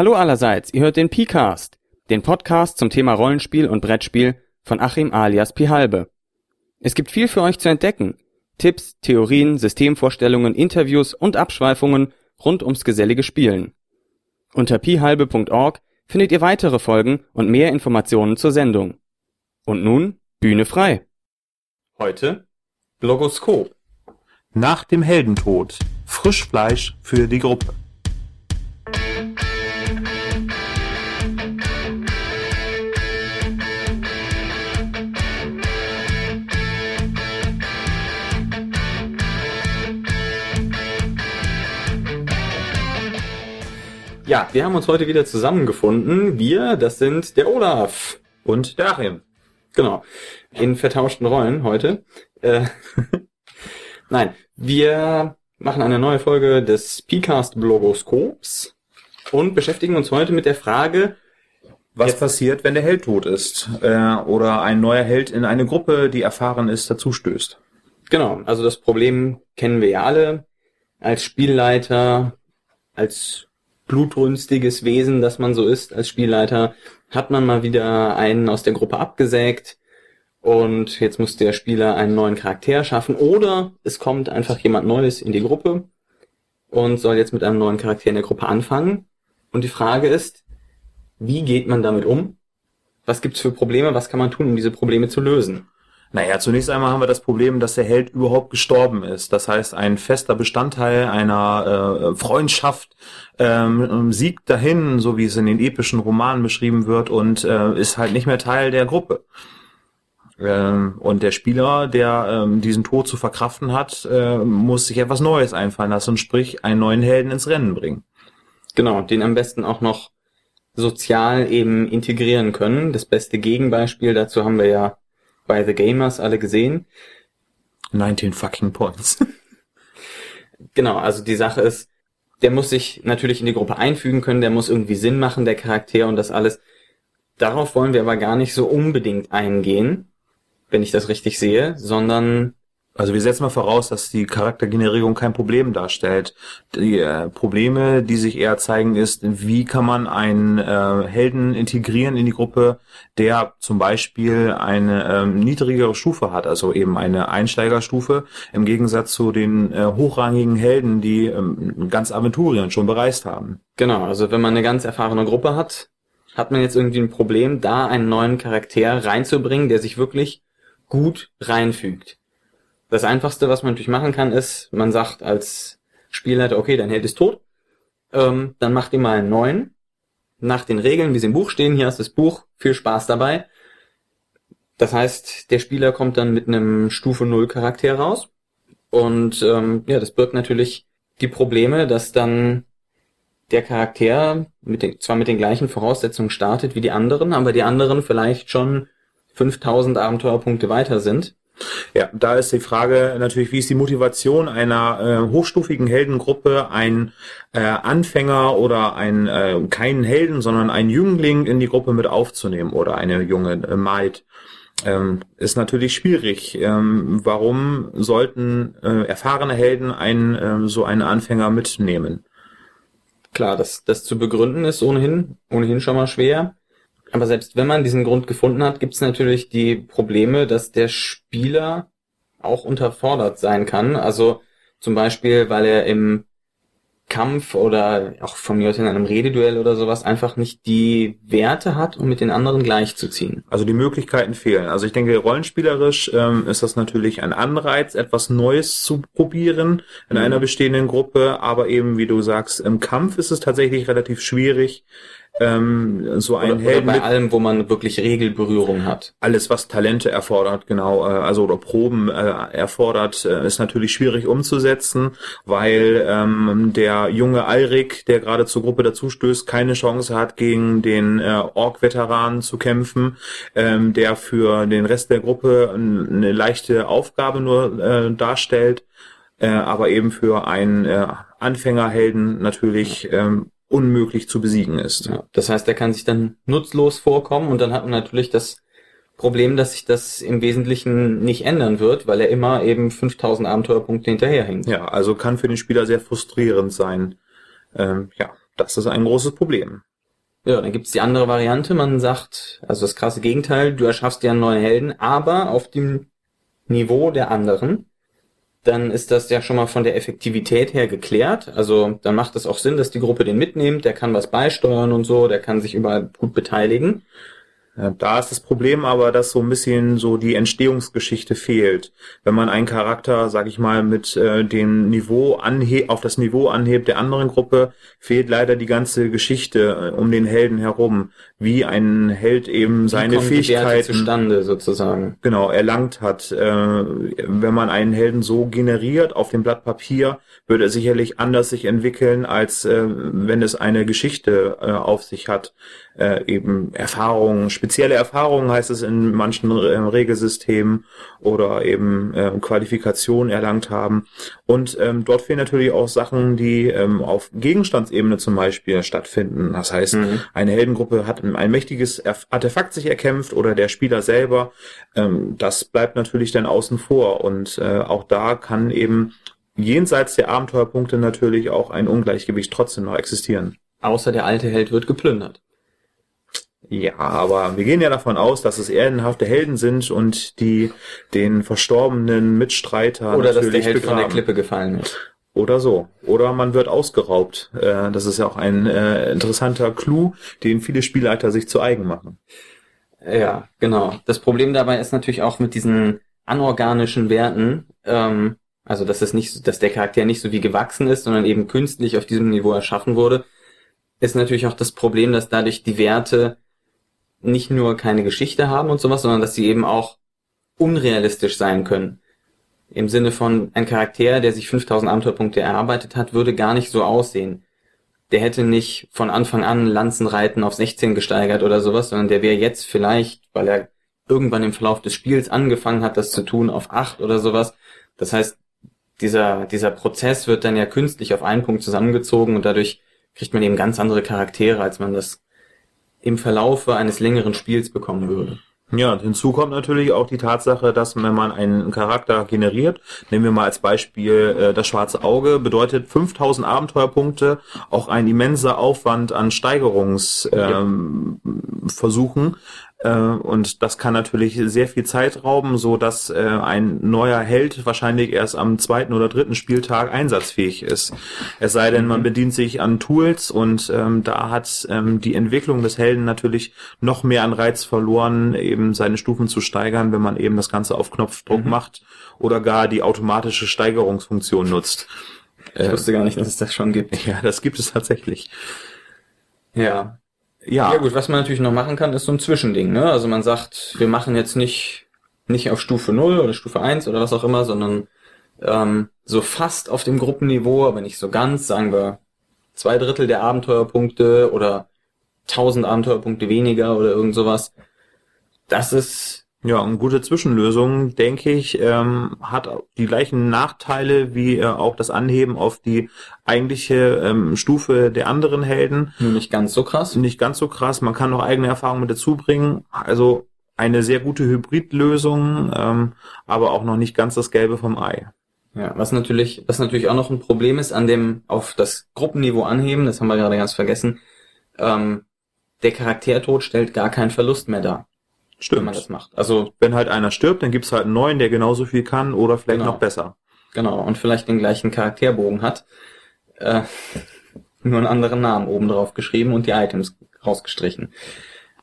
Hallo allerseits, ihr hört den P-Cast, den Podcast zum Thema Rollenspiel und Brettspiel von Achim alias Pihalbe. Es gibt viel für euch zu entdecken. Tipps, Theorien, Systemvorstellungen, Interviews und Abschweifungen rund ums gesellige Spielen. Unter pihalbe.org findet ihr weitere Folgen und mehr Informationen zur Sendung. Und nun Bühne frei. Heute Blogoskop. Nach dem Heldentod. Frischfleisch für die Gruppe. Ja, wir haben uns heute wieder zusammengefunden. Wir, das sind der Olaf Und der Achim. Genau. In vertauschten Rollen heute. Äh, Nein, wir machen eine neue Folge des PCast Blogoskops und beschäftigen uns heute mit der Frage, Was Jetzt- passiert, wenn der Held tot ist? Äh, oder ein neuer Held in eine Gruppe, die erfahren ist, dazustößt? genau, also das Problem kennen wir ja alle als Spielleiter, als blutrünstiges Wesen, das man so ist als Spielleiter, hat man mal wieder einen aus der Gruppe abgesägt und jetzt muss der Spieler einen neuen Charakter schaffen oder es kommt einfach jemand Neues in die Gruppe und soll jetzt mit einem neuen Charakter in der Gruppe anfangen. Und die Frage ist, wie geht man damit um? Was gibt's für Probleme? Was kann man tun, um diese Probleme zu lösen? Naja, zunächst einmal haben wir das Problem, dass der Held überhaupt gestorben ist. Das heißt, ein fester Bestandteil einer äh, Freundschaft ähm, siegt dahin, so wie es in den epischen Romanen beschrieben wird, und äh, ist halt nicht mehr Teil der Gruppe. Ähm, und der Spieler, der ähm, diesen Tod zu verkraften hat, äh, muss sich etwas Neues einfallen lassen, sprich einen neuen Helden ins Rennen bringen. Genau, den am besten auch noch sozial eben integrieren können. Das beste Gegenbeispiel dazu haben wir ja bei The Gamers alle gesehen. 19 fucking points. Genau, also die Sache ist, der muss sich natürlich in die Gruppe einfügen können, der muss irgendwie Sinn machen, der Charakter und das alles. Darauf wollen wir aber gar nicht so unbedingt eingehen, wenn ich das richtig sehe, sondern Also wir setzen mal voraus, dass die Charaktergenerierung kein Problem darstellt. Die äh, Probleme, die sich eher zeigen, ist, wie kann man einen äh, Helden integrieren in die Gruppe, der zum Beispiel eine ähm, niedrigere Stufe hat, also eben eine Einsteigerstufe, im Gegensatz zu den äh, hochrangigen Helden, die ähm, ganz Aventurien schon bereist haben. Genau, also wenn man eine ganz erfahrene Gruppe hat, hat man jetzt irgendwie ein Problem, da einen neuen Charakter reinzubringen, der sich wirklich gut reinfügt. Das einfachste, was man natürlich machen kann, ist, man sagt als Spielleiter, okay, dein Held ist tot, ähm, dann macht ihr mal einen neuen, nach den Regeln, wie sie im Buch stehen, hier ist das Buch, viel Spaß dabei. Das heißt, der Spieler kommt dann mit einem Stufe 0 Charakter raus und ähm, ja, das birgt natürlich die Probleme, dass dann der Charakter mit den, zwar mit den gleichen Voraussetzungen startet wie die anderen, aber die anderen vielleicht schon 5000 Abenteuerpunkte weiter sind. Ja, da ist die Frage natürlich, wie ist die Motivation einer äh, hochstufigen Heldengruppe, ein äh, Anfänger oder ein äh, keinen Helden, sondern ein Jüngling in die Gruppe mit aufzunehmen oder eine junge äh, Maid. Ähm, ist natürlich schwierig. Ähm, warum sollten äh, erfahrene Helden einen ähm, so einen Anfänger mitnehmen? Klar, das, das zu begründen ist ohnehin, ohnehin schon mal schwer. Aber selbst wenn man diesen Grund gefunden hat, gibt es natürlich die Probleme, dass der Spieler auch unterfordert sein kann. Also zum Beispiel, weil er im Kampf oder auch von mir aus in einem Rededuell oder sowas einfach nicht die Werte hat, um mit den anderen gleichzuziehen. Also die Möglichkeiten fehlen. Also ich denke, rollenspielerisch ähm, ist das natürlich ein Anreiz, etwas Neues zu probieren in Mhm. einer bestehenden Gruppe, aber eben, wie du sagst, im Kampf ist es tatsächlich relativ schwierig, ähm, so einen Oder, oder Helden bei mit allem, wo man wirklich Regelberührung hat. alles, was Talente erfordert, genau, äh, also oder Proben äh, erfordert, äh, ist natürlich schwierig umzusetzen, weil ähm, der junge Alrik, der gerade zur Gruppe dazustößt, keine Chance hat, gegen den äh, Ork-Veteran zu kämpfen, ähm, der für den Rest der Gruppe eine leichte Aufgabe nur äh, darstellt, äh, aber eben für einen äh, Anfängerhelden natürlich ähm, unmöglich zu besiegen ist. Ja, das heißt, er kann sich dann nutzlos vorkommen und dann hat man natürlich das Problem, dass sich das im Wesentlichen nicht ändern wird, weil er immer eben 5000 Abenteuerpunkte hinterherhängt. Ja, also kann für den Spieler sehr frustrierend sein. Ähm, ja. Das ist ein großes Problem. Ja, dann gibt's die andere Variante. Man sagt, also das krasse Gegenteil, du erschaffst dir einen neuen Helden, aber auf dem Niveau der anderen. Dann ist das ja schon mal von der Effektivität her geklärt. Also dann macht es auch Sinn, dass die Gruppe den mitnimmt, der kann was beisteuern und so, der kann sich überall gut beteiligen. Da ist das Problem aber, dass so ein bisschen so die Entstehungsgeschichte fehlt. Wenn man einen Charakter, sag ich mal, mit äh, dem Niveau anhe auf das Niveau anhebt der anderen Gruppe, fehlt leider die ganze Geschichte äh, um den Helden herum, wie ein Held eben seine Fähigkeiten zustande sozusagen. genau erlangt hat. Äh, wenn man einen Helden so generiert auf dem Blatt Papier, würde er sicherlich anders sich entwickeln, als äh, wenn es eine Geschichte äh, auf sich hat. Eben Erfahrungen, spezielle Erfahrungen heißt es in manchen Regelsystemen oder eben äh, Qualifikation erlangt haben. Und ähm, dort fehlen natürlich auch Sachen, die ähm, auf Gegenstandsebene zum Beispiel stattfinden. Das heißt, Mhm. eine Heldengruppe hat ein mächtiges Artefakt sich erkämpft oder der Spieler selber. Ähm, das bleibt natürlich dann außen vor. Und äh, auch da kann eben jenseits der Abenteuerpunkte natürlich auch ein Ungleichgewicht trotzdem noch existieren. Außer der alte Held wird geplündert. Ja, aber wir gehen ja davon aus, dass es ehrenhafte Helden sind und die den verstorbenen Mitstreiter Oder dass der Held von der begraben. Klippe gefallen ist. Oder so. Oder man wird ausgeraubt. Äh, das ist ja auch ein äh, interessanter Clou, den viele Spielleiter sich zu eigen machen. Ja, genau. Das Problem dabei ist natürlich auch mit diesen anorganischen Werten, ähm, also dass es nicht, dass der Charakter nicht so wie gewachsen ist, sondern eben künstlich auf diesem Niveau erschaffen wurde, ist natürlich auch das Problem, dass dadurch die Werte nicht nur keine Geschichte haben und sowas, sondern dass sie eben auch unrealistisch sein können. Im Sinne von ein Charakter, der sich 5000 Abenteuerpunkte erarbeitet hat, würde gar nicht so aussehen. Der hätte nicht von Anfang an Lanzenreiten auf 16 gesteigert oder sowas, sondern der wäre jetzt vielleicht, weil er irgendwann im Verlauf des Spiels angefangen hat, das zu tun, auf 8 oder sowas. Das heißt, dieser, dieser Prozess wird dann ja künstlich auf einen Punkt zusammengezogen und dadurch kriegt man eben ganz andere Charaktere, als man das im Verlaufe eines längeren Spiels bekommen würde. Ja, hinzu kommt natürlich auch die Tatsache, dass wenn man einen Charakter generiert, nehmen wir mal als Beispiel äh, das schwarze Auge, bedeutet 5000 Abenteuerpunkte, auch ein immenser Aufwand an Steigerungsversuchen. Ähm, Versuchen. Äh, und das kann natürlich sehr viel Zeit rauben, so dass äh, ein neuer Held wahrscheinlich erst am zweiten oder dritten Spieltag einsatzfähig ist. Es sei denn, man bedient sich an Tools und ähm, da hat ähm, die Entwicklung des Helden natürlich noch mehr an Reiz verloren, eben seine Stufen zu steigern, wenn man eben das Ganze auf Knopfdruck Mhm. macht oder gar die automatische Steigerungsfunktion nutzt. Ich Äh, wusste gar nicht, dass es das schon gibt. ja, das gibt es tatsächlich. Ja. Ja, Ja gut, was man natürlich noch machen kann, ist so ein Zwischending, ne? Also man sagt, wir machen jetzt nicht, nicht auf Stufe 0 oder Stufe 1 oder was auch immer, sondern ähm, so fast auf dem Gruppenniveau, aber nicht so ganz, sagen wir zwei Drittel der Abenteuerpunkte oder 1000 Abenteuerpunkte weniger oder irgend sowas. Das ist, Ja, eine gute Zwischenlösung, denke ich, ähm, hat die gleichen Nachteile wie äh, auch das Anheben auf die eigentliche ähm, Stufe der anderen Helden. nicht ganz so krass. Nicht ganz so krass, man kann noch eigene Erfahrungen mit dazu bringen. Also eine sehr gute Hybridlösung, ähm, aber auch noch nicht ganz das Gelbe vom Ei. Ja, was natürlich, was natürlich auch noch ein Problem ist an dem auf das Gruppenniveau anheben, das haben wir gerade ganz vergessen. Ähm, der Charaktertod stellt gar keinen Verlust mehr dar, wenn man das Stimmt. macht. Also Wenn halt einer stirbt, dann gibt's halt einen neuen, der genauso viel kann oder vielleicht Genau. noch besser. genau und vielleicht den gleichen Charakterbogen hat, äh, nur einen anderen Namen oben drauf geschrieben und die Items rausgestrichen.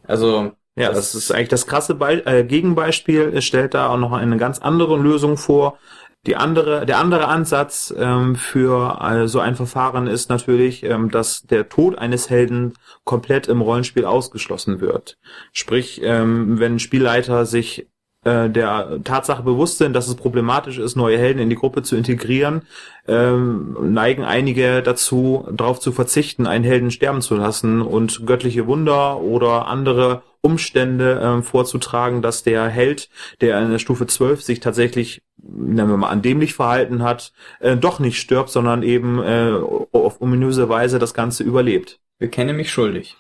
Also Ja, das, ist eigentlich das krasse Be äh, Gegenbeispiel. Es stellt da auch noch eine ganz andere Lösung vor. Die andere, der andere Ansatz ähm, für äh, so ein Verfahren ist natürlich, ähm, dass der Tod eines Helden komplett im Rollenspiel ausgeschlossen wird. Sprich, ähm, wenn Spielleiter sich äh, der Tatsache bewusst sind, dass es problematisch ist, neue Helden in die Gruppe zu integrieren, ähm, neigen einige dazu, darauf zu verzichten, einen Helden sterben zu lassen und göttliche Wunder oder andere Umstände ähm, vorzutragen, dass der Held, der in der Stufe 12 sich tatsächlich, nennen wir mal, andämlich verhalten hat, äh, doch nicht stirbt, sondern eben äh, auf ominöse Weise das Ganze überlebt. bekenne mich schuldig.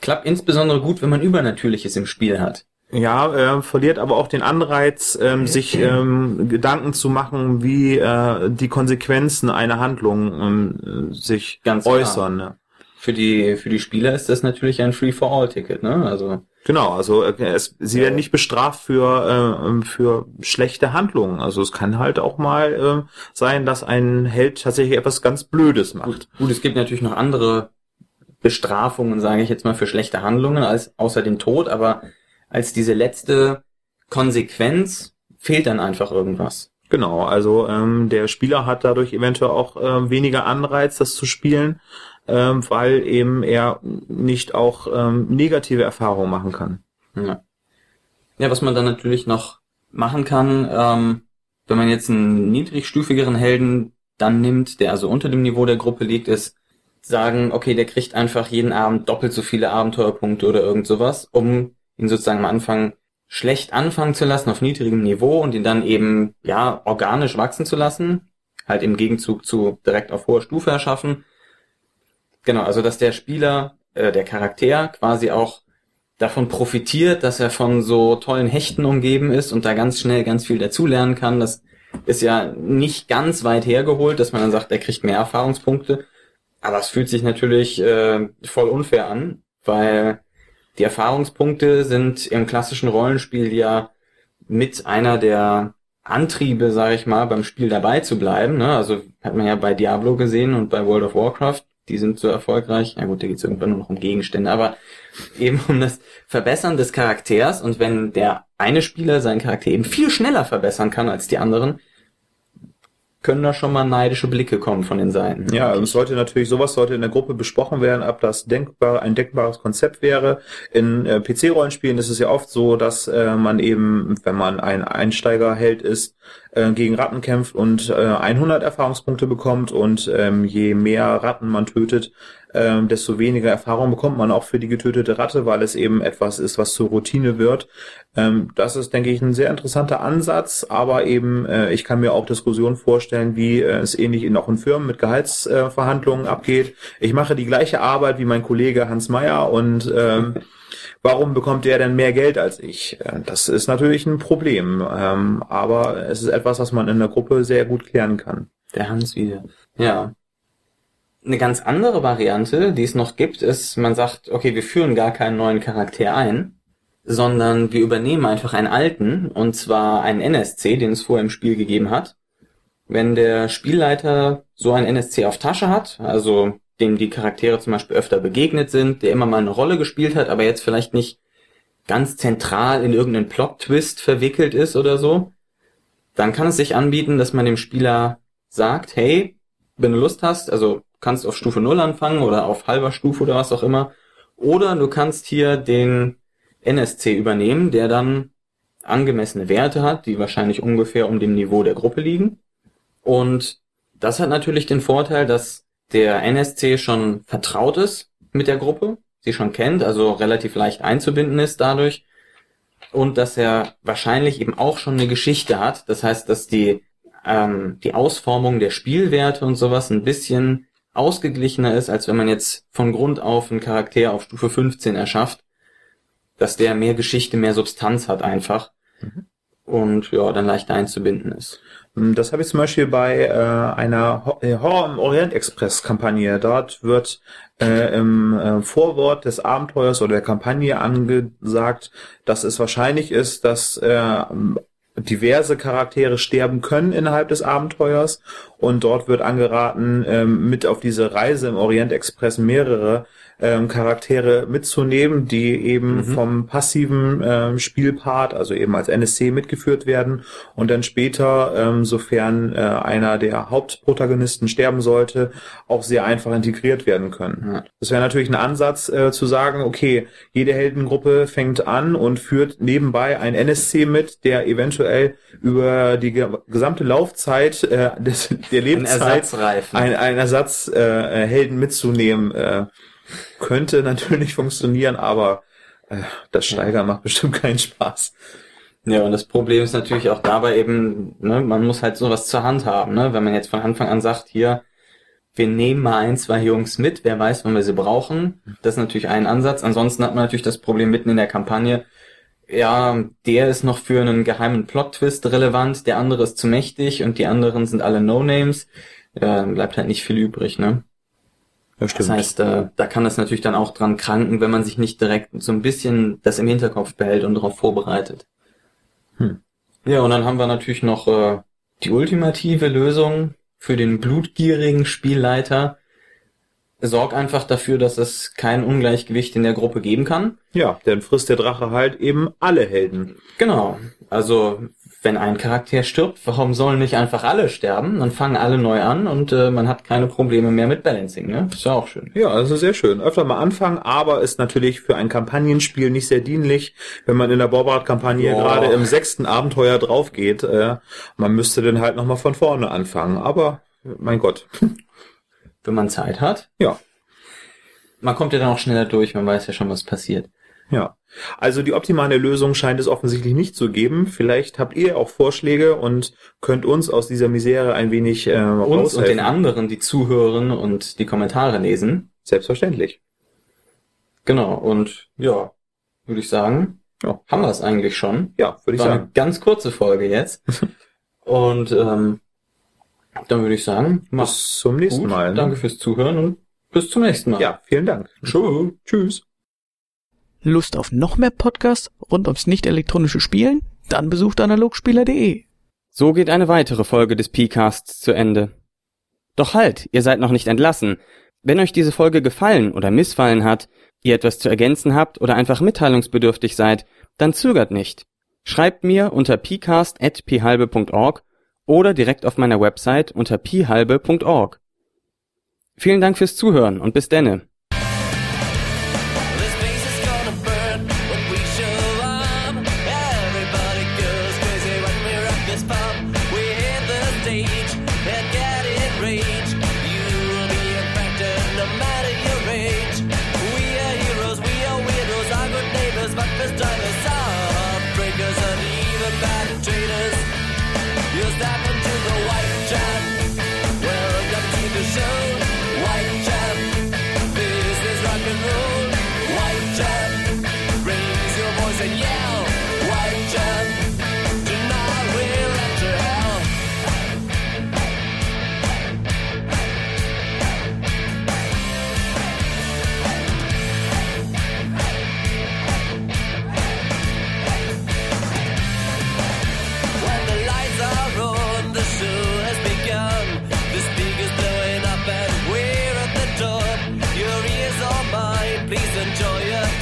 Klappt insbesondere gut, wenn man Übernatürliches im Spiel hat. Ja, äh, verliert aber auch den Anreiz, ähm, sich ähm, Gedanken zu machen, wie äh, die Konsequenzen einer Handlung ähm, sich Ganz äußern. Ne? Für die, für die Spieler ist das natürlich ein Free-for-All-Ticket, ne? Also. Genau, also äh, es, sie werden nicht bestraft für äh, für schlechte Handlungen. Also es kann halt auch mal äh, sein, dass ein Held tatsächlich etwas ganz Blödes macht. Gut, gut, es gibt natürlich noch andere Bestrafungen, sage ich jetzt mal, für schlechte Handlungen als außer den Tod, aber als diese letzte Konsequenz fehlt dann einfach irgendwas. Genau, also ähm, der Spieler hat dadurch eventuell auch äh, weniger Anreiz, das zu spielen, ähm, weil eben er nicht auch ähm, negative Erfahrungen machen kann. Ja. ja, was man dann natürlich noch machen kann, ähm, wenn man jetzt einen niedrigstufigeren Helden dann nimmt, der also unter dem Niveau der Gruppe liegt, ist sagen, okay, der kriegt einfach jeden Abend doppelt so viele Abenteuerpunkte oder irgend sowas, um ihn sozusagen am Anfang schlecht anfangen zu lassen auf niedrigem Niveau und ihn dann eben, ja, organisch wachsen zu lassen, halt im Gegenzug zu direkt auf hoher Stufe erschaffen Genau, also dass der Spieler, äh, der Charakter quasi auch davon profitiert, dass er von so tollen Hechten umgeben ist und da ganz schnell ganz viel dazulernen kann. Das ist ja nicht ganz weit hergeholt, dass man dann sagt, er kriegt mehr Erfahrungspunkte. Aber es fühlt sich natürlich äh, voll unfair an, weil die Erfahrungspunkte sind im klassischen Rollenspiel ja mit einer der Antriebe, sage ich mal, beim Spiel dabei zu bleiben. Ne? Also hat man ja bei Diablo gesehen und bei World of Warcraft die sind so erfolgreich. Ja gut, da geht es irgendwann nur noch um Gegenstände, aber eben um das Verbessern des Charakters. Und wenn der eine Spieler seinen Charakter eben viel schneller verbessern kann als die anderen, können da schon mal neidische Blicke kommen von den Seiten. Ja, es sollte natürlich, sowas sollte in der Gruppe besprochen werden, ob das denkbar, ein denkbares Konzept wäre. In äh, PC-Rollenspielen ist es ja oft so, dass äh, man eben, wenn man ein Einsteigerheld ist, äh, gegen Ratten kämpft und äh, 100 Erfahrungspunkte bekommt und ähm, je mehr Ratten man tötet, ähm, desto weniger Erfahrung bekommt man auch für die getötete Ratte, weil es eben etwas ist, was zur Routine wird. Ähm, das ist, denke ich, ein sehr interessanter Ansatz, aber eben, äh, ich kann mir auch Diskussionen vorstellen, wie äh, es ähnlich in auch in Firmen mit Gehaltsverhandlungen äh, abgeht. Ich mache die gleiche Arbeit wie mein Kollege Hans Meyer und ähm, warum bekommt der denn mehr Geld als ich? Äh, das ist natürlich ein Problem, ähm, aber es ist etwas, was man in der Gruppe sehr gut klären kann. Der Hans wieder. Ja. Eine ganz andere Variante, die es noch gibt, ist, man sagt, okay, wir führen gar keinen neuen Charakter ein, sondern wir übernehmen einfach einen alten, und zwar einen NSC, den es vorher im Spiel gegeben hat. Wenn der Spielleiter so einen NSC auf Tasche hat, also dem die Charaktere zum Beispiel öfter begegnet sind, der immer mal eine Rolle gespielt hat, aber jetzt vielleicht nicht ganz zentral in irgendeinen Plot-Twist verwickelt ist oder so, dann kann es sich anbieten, dass man dem Spieler sagt, hey, wenn du Lust hast, also kannst auf Stufe 0 anfangen oder auf halber Stufe oder was auch immer, oder du kannst hier den NSC übernehmen, der dann angemessene Werte hat, die wahrscheinlich ungefähr um dem Niveau der Gruppe liegen. Und das hat natürlich den Vorteil, dass der NSC schon vertraut ist mit der Gruppe, sie schon kennt, also relativ leicht einzubinden ist dadurch. Und dass er wahrscheinlich eben auch schon eine Geschichte hat. Das heißt, dass die, ähm, die Ausformung der Spielwerte und sowas ein bisschen ausgeglichener ist, als wenn man jetzt von Grund auf einen Charakter auf Stufe 15 erschafft, dass der mehr Geschichte, mehr Substanz hat einfach. Mhm. Und ja, dann leichter einzubinden ist. Hm, das habe ich zum Beispiel bei äh, einer äh, Horror im Orient Express Kampagne. Dort wird äh, im äh, Vorwort des Abenteuers oder der Kampagne angesagt, dass es wahrscheinlich ist, dass äh, diverse Charaktere sterben können innerhalb des Abenteuers und dort wird angeraten, ähm, mit auf diese Reise im Orient Express mehrere ähm, Charaktere mitzunehmen, die eben mhm. vom passiven ähm, Spielpart, also eben als NSC mitgeführt werden und dann später, ähm, sofern äh, einer der Hauptprotagonisten sterben sollte, auch sehr einfach integriert werden können. Ja. Das wäre natürlich ein Ansatz äh, zu sagen, okay, jede Heldengruppe fängt an und führt nebenbei ein NSC mit, der eventuell über die ge gesamte Laufzeit äh, des, der Lebenszeit ein, ein Ersatz äh, Helden mitzunehmen. Äh, könnte natürlich funktionieren, aber äh, das Steigern macht bestimmt keinen Spaß. Ja, und das Problem ist natürlich auch dabei eben, ne, man muss halt sowas zur Hand haben, ne? Wenn man jetzt von Anfang an sagt, hier, wir nehmen mal ein, zwei Jungs mit, wer weiß, wann wir sie brauchen. Das ist natürlich ein Ansatz. Ansonsten hat man natürlich das Problem mitten in der Kampagne, ja, der ist noch für einen geheimen Plot-Twist relevant, der andere ist zu mächtig und die anderen sind alle No-Names. Ja, bleibt halt nicht viel übrig, ne? Ja, Das heißt, äh, da kann das natürlich dann auch dran kranken, wenn man sich nicht direkt so ein bisschen das im Hinterkopf behält und darauf vorbereitet. Hm. Ja, und dann haben wir natürlich noch äh, die ultimative Lösung für den blutgierigen Spielleiter. Sorg einfach dafür, dass es kein Ungleichgewicht in der Gruppe geben kann. ja, dann frisst der Drache halt eben alle Helden. Genau. Also, wenn ein Charakter stirbt, warum sollen nicht einfach alle sterben? Dann fangen alle neu an und äh, man hat keine Probleme mehr mit Balancing, ne? Ist ja auch schön. Ja, also sehr schön. Öfter mal anfangen, aber ist natürlich für ein Kampagnenspiel nicht sehr dienlich, wenn man in der Borbard-Kampagne gerade im sechsten Abenteuer drauf geht. Äh, man müsste dann halt nochmal von vorne anfangen. Aber, mein Gott. Wenn man Zeit hat. Ja, Man kommt ja dann auch schneller durch, man weiß ja schon, was passiert. Ja. Also die optimale Lösung scheint es offensichtlich nicht zu geben. Vielleicht habt ihr auch Vorschläge und könnt uns aus dieser Misere ein wenig äh, Uns und den anderen, die zuhören und die Kommentare lesen. Selbstverständlich. Genau, und ja, würde ich sagen, Ja. haben wir es eigentlich schon. Ja, würde ich War eine sagen. ganz kurze Folge jetzt. und ähm, dann würde ich sagen, Bis zum nächsten gut. Mal. Danke fürs Zuhören und bis zum nächsten Mal. Ja, vielen Dank. Tschüss. Tschüss. Lust auf noch mehr Podcasts rund ums nicht elektronische Spielen? Dann besucht analogspieler.de. So geht eine weitere Folge des P-Casts zu Ende. Doch halt, ihr seid noch nicht entlassen. Wenn euch diese Folge gefallen oder missfallen hat, ihr etwas zu ergänzen habt oder einfach mitteilungsbedürftig seid, dann zögert nicht. Schreibt mir unter pcast.phalbe.org oder direkt auf meiner Website unter phalbe.org. Vielen Dank fürs Zuhören und bis denne.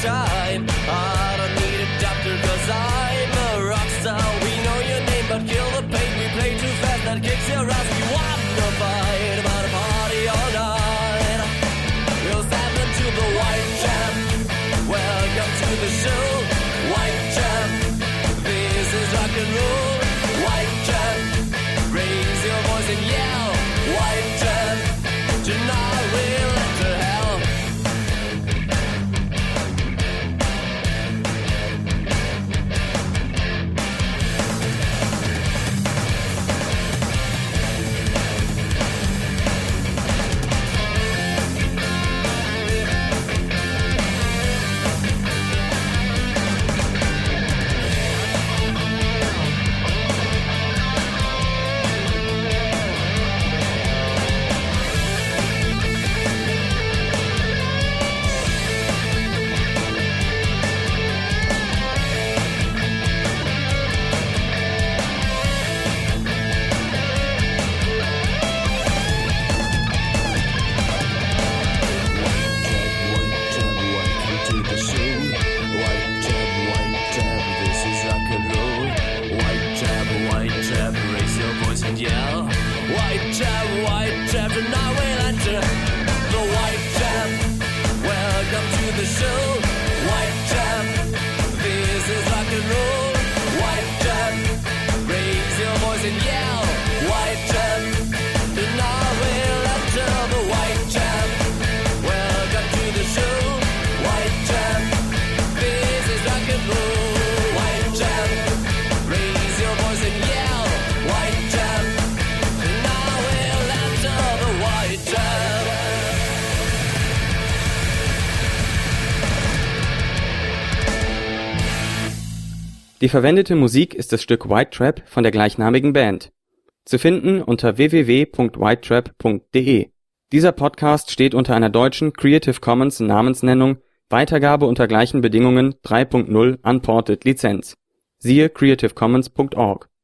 Time. Die verwendete Musik ist das Stück White Trap von der gleichnamigen Band. Zu finden unter www.whitetrap.de. Dieser Podcast steht unter einer deutschen Creative Commons Namensnennung Weitergabe unter gleichen Bedingungen 3.0 Unported Lizenz. Siehe creativecommons.org